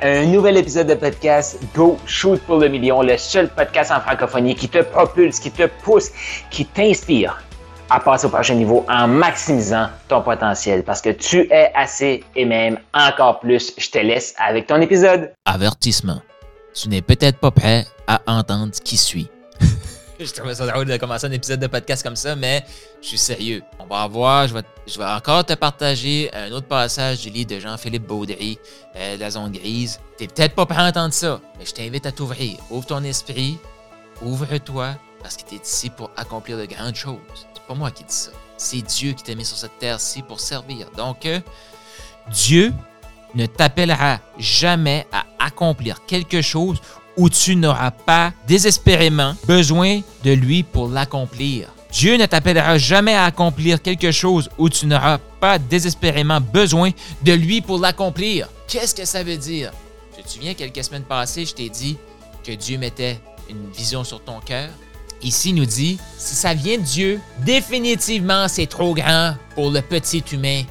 Un nouvel épisode de podcast Go Shoot pour le million, le seul podcast en francophonie qui te propulse, qui te pousse, qui t'inspire à passer au prochain niveau en maximisant ton potentiel parce que tu es assez et même encore plus. Je te laisse avec ton épisode. Avertissement. Tu n'es peut-être pas prêt à entendre ce qui suit. Je trouvais ça drôle de commencer un épisode de podcast comme ça, mais je suis sérieux. On va voir, je vais, encore te partager un autre passage du livre de Jean-Philippe Baudry, euh, La zone grise. T'es peut-être pas prêt à entendre ça, mais je t'invite à t'ouvrir. Ouvre ton esprit, ouvre-toi, parce que tu es ici pour accomplir de grandes choses. C'est pas moi qui dis ça. C'est Dieu qui t'a mis sur cette terre-ci pour servir. Donc, euh, Dieu ne t'appellera jamais à accomplir quelque chose où tu n'auras pas désespérément besoin de lui pour l'accomplir. Dieu ne t'appellera jamais à accomplir quelque chose où tu n'auras pas désespérément besoin de lui pour l'accomplir. Qu'est-ce que ça veut dire? Tu te souviens, quelques semaines passées, je t'ai dit que Dieu mettait une vision sur ton cœur? Ici, nous dit, si ça vient de Dieu, définitivement, c'est trop grand pour le petit humain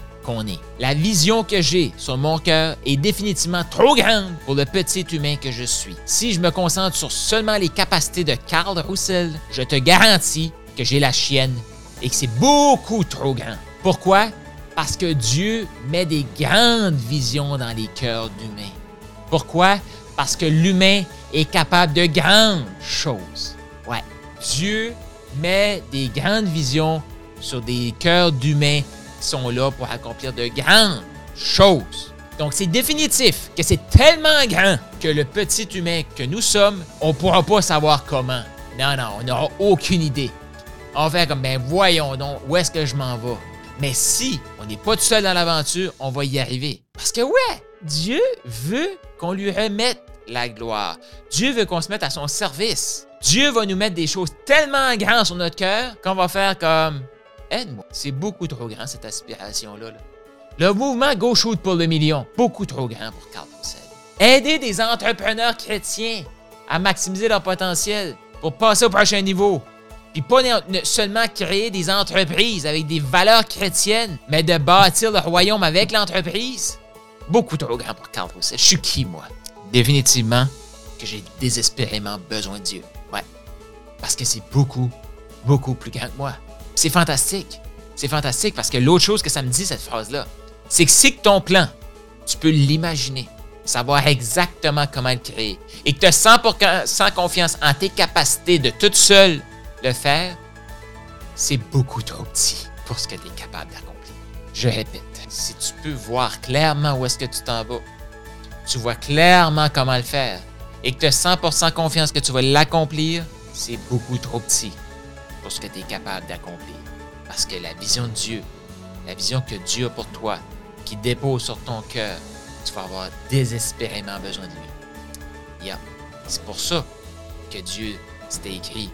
est. La vision que j'ai sur mon cœur est définitivement trop grande pour le petit humain que je suis. Si je me concentre sur seulement les capacités de Carl Roussel, je te garantis que j'ai la chienne et que c'est beaucoup trop grand. Pourquoi? Parce que Dieu met des grandes visions dans les cœurs d'humains. Pourquoi? Parce que l'humain est capable de grandes choses. Ouais. Dieu met des grandes visions sur des cœurs d'humains sont là pour accomplir de grandes choses. Donc, c'est définitif que c'est tellement grand que le petit humain que nous sommes, on ne pourra pas savoir comment. Non, non, on n'aura aucune idée. On va faire comme, ben voyons donc, où est-ce que je m'en vais? Mais si on n'est pas tout seul dans l'aventure, on va y arriver. Parce que ouais, Dieu veut qu'on lui remette la gloire. Dieu veut qu'on se mette à son service. Dieu va nous mettre des choses tellement grandes sur notre cœur qu'on va faire comme Aide-moi. C'est beaucoup trop grand, cette aspiration-là. là. Le mouvement Go Shoot pour le million, beaucoup trop grand pour Carl Roussel. Aider des entrepreneurs chrétiens à maximiser leur potentiel pour passer au prochain niveau. Puis pas seulement créer des entreprises avec des valeurs chrétiennes, mais de bâtir le royaume avec l'entreprise. Beaucoup trop grand pour Carl Roussel. Je suis qui, moi? Définitivement que j'ai désespérément besoin de Dieu. Ouais. Parce que c'est beaucoup, beaucoup plus grand que moi. C'est fantastique. C'est fantastique parce que l'autre chose que ça me dit, cette phrase-là, c'est que si ton plan, tu peux l'imaginer, savoir exactement comment le créer, et que tu as 100% confiance en tes capacités de toute seule le faire, c'est beaucoup trop petit pour ce que tu es capable d'accomplir. Je répète, si tu peux voir clairement où est-ce que tu t'en vas, tu vois clairement comment le faire, et que tu as 100% confiance que tu vas l'accomplir, c'est beaucoup trop petit ce que tu es capable d'accomplir. Parce que la vision de Dieu, la vision que Dieu a pour toi, qui dépose sur ton cœur, tu vas avoir désespérément besoin de lui. Yeah. C'est pour ça que Dieu, c'était écrit,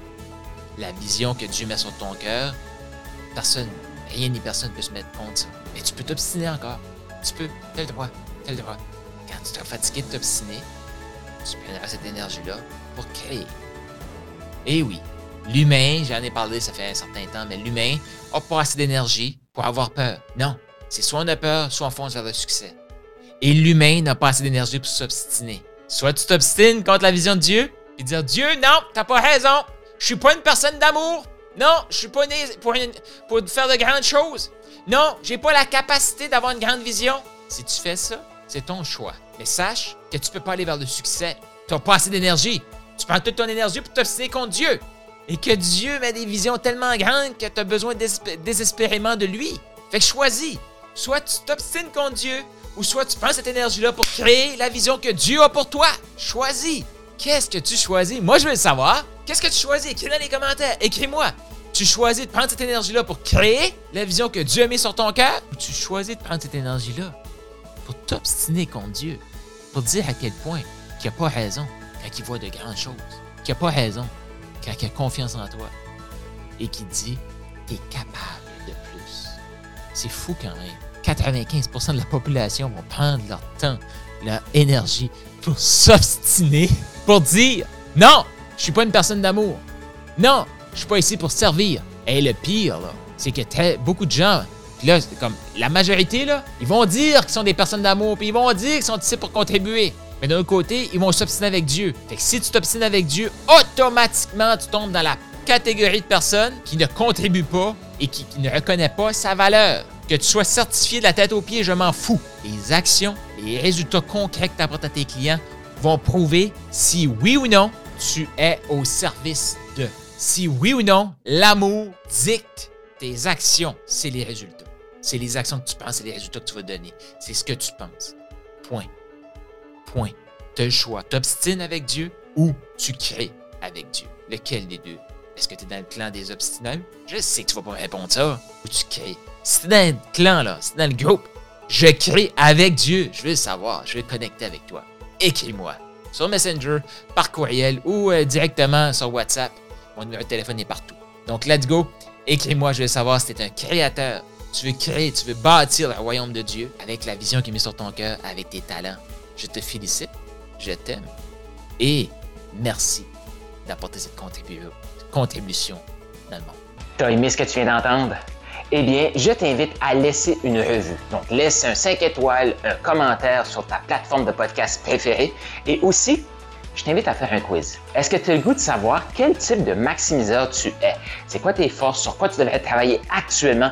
la vision que Dieu met sur ton cœur, personne, rien ni personne peut se mettre contre ça. Mais tu peux t'obstiner encore. Tu peux, t'as le droit, t'as le droit. Quand tu seras fatigué de t'obstiner, tu prendras cette énergie-là pour créer. Et oui, l'humain, j'en ai parlé, ça fait un certain temps, mais l'humain n'a pas assez d'énergie pour avoir peur. Non, c'est soit on a peur, soit on fonce vers le succès. Et l'humain n'a pas assez d'énergie pour s'obstiner. Soit tu t'obstines contre la vision de Dieu, et dire Dieu, non, t'as pas raison, je suis pas une personne d'amour. Non, je suis pas né pour, faire de grandes choses. Non, j'ai pas la capacité d'avoir une grande vision. Si tu fais ça, c'est ton choix. Mais sache que tu peux pas aller vers le succès. Tu pas assez d'énergie. Tu prends toute ton énergie pour t'obstiner contre Dieu. Et que Dieu met des visions tellement grandes que tu as besoin désespé- désespérément de lui. Fait que choisis. Soit tu t'obstines contre Dieu, ou soit tu prends cette énergie-là pour créer la vision que Dieu a pour toi. Choisis. Qu'est-ce que tu choisis? Moi, je veux le savoir. Qu'est-ce que tu choisis? Écris dans les commentaires. Écris-moi. Tu choisis de prendre cette énergie-là pour créer la vision que Dieu a mis sur ton cœur, ou tu choisis de prendre cette énergie-là pour t'obstiner contre Dieu, pour dire à quel point qu'il n'a pas raison quand il voit de grandes choses, qu'il n'a pas raison quand a confiance en toi et qu'il dit t'es capable de plus. C'est fou quand même. 95% de la population vont prendre leur temps, leur énergie pour s'obstiner, pour dire non, je suis pas une personne d'amour. Non, je suis pas ici pour servir. Et le pire, c'est que beaucoup de gens, là, comme la majorité, là, ils vont dire qu'ils sont des personnes d'amour, puis ils vont dire qu'ils sont ici pour contribuer. Mais d'un autre côté, ils vont s'obstiner avec Dieu. Fait que si tu t'obstines avec Dieu, automatiquement, tu tombes dans la catégorie de personnes qui ne contribuent pas et qui, ne reconnaissent pas sa valeur. Que tu sois certifié de la tête aux pieds, je m'en fous. Les actions, les résultats concrets que tu apportes à tes clients vont prouver si oui ou non tu es au service de. Si oui ou non, l'amour dicte tes actions, c'est les résultats. C'est les actions que tu penses, c'est les résultats que tu vas donner. C'est ce que tu penses. Point. Point. Tu as le choix. T'obstines avec Dieu ou tu crées avec Dieu. Lequel des deux? Est-ce que tu es dans le clan des obstinats? Je sais que tu vas pas répondre ça. Ou tu crées. Si es dans le clan, là, si dans le groupe, je crée avec Dieu. Je veux savoir. Je veux connecter avec toi. Écris-moi sur Messenger, par courriel ou euh, directement sur WhatsApp. Mon numéro de téléphone est partout. Donc, let's go. Écris-moi, je veux savoir si tu es un créateur. Tu veux créer, tu veux bâtir le royaume de Dieu avec la vision qui est mise sur ton cœur, avec tes talents. Je te félicite, je t'aime et merci d'apporter cette contribution dans le monde. T'as aimé ce que tu viens d'entendre? Eh bien, je t'invite à laisser une revue. Donc, laisse un 5 étoiles, un commentaire sur ta plateforme de podcast préférée et aussi, je t'invite à faire un quiz. Est-ce que tu as le goût de savoir quel type de maximiseur tu es? C'est quoi tes forces? Sur quoi tu devrais travailler actuellement?